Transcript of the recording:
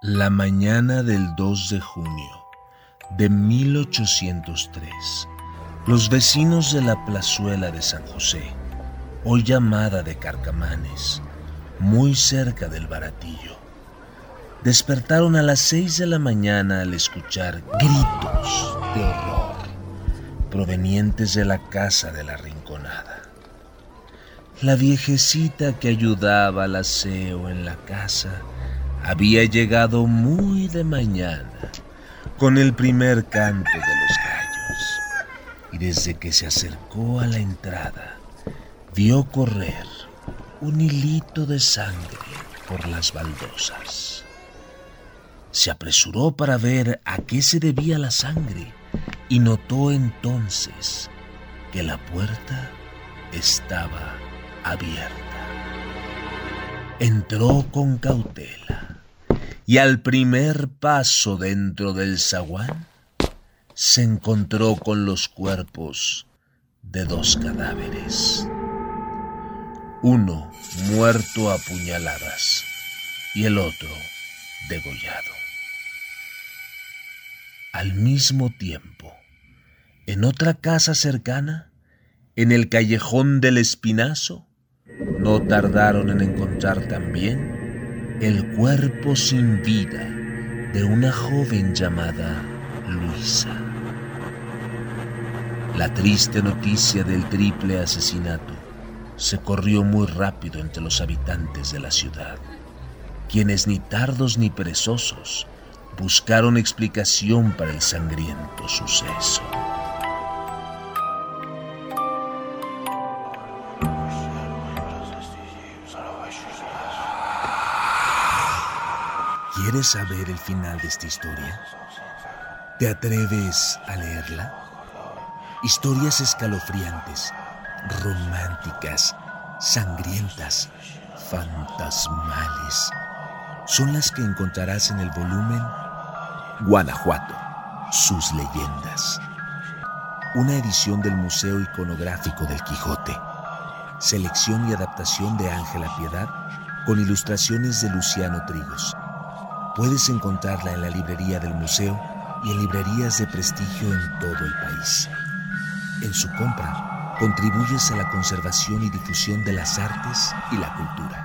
La mañana del 2 de junio de 1803, los vecinos de la plazuela de San José, hoy llamada de Carcamanes, muy cerca del Baratillo, despertaron a las seis de la mañana al escuchar gritos de horror provenientes de la casa de la Rinconada. La viejecita que ayudaba al aseo en la casa había llegado muy de mañana con el primer canto de los gallos y desde que se acercó a la entrada vio correr un hilito de sangre por las baldosas. Se apresuró para ver a qué se debía la sangre y notó entonces que la puerta estaba abierta. Entró con cautela y al primer paso dentro del zaguán se encontró con los cuerpos de dos cadáveres. Uno muerto a puñaladas y el otro degollado. Al mismo tiempo, en otra casa cercana, en el callejón del Espinazo, no tardaron en encontrar también el cuerpo sin vida de una joven llamada Luisa. La triste noticia del triple asesinato se corrió muy rápido entre los habitantes de la ciudad, quienes ni tardos ni perezosos buscaron explicación para el sangriento suceso. ¿Quieres saber el final de esta historia? ¿Te atreves a leerla? Historias escalofriantes, románticas, sangrientas, fantasmales, son las que encontrarás en el volumen Guanajuato, sus leyendas. Una edición del Museo Iconográfico del Quijote. Selección y adaptación de Ángela Piedad con ilustraciones de Luciano Trigos. Puedes encontrarla en la librería del museo y en librerías de prestigio en todo el país. En su compra, contribuyes a la conservación y difusión de las artes y la cultura.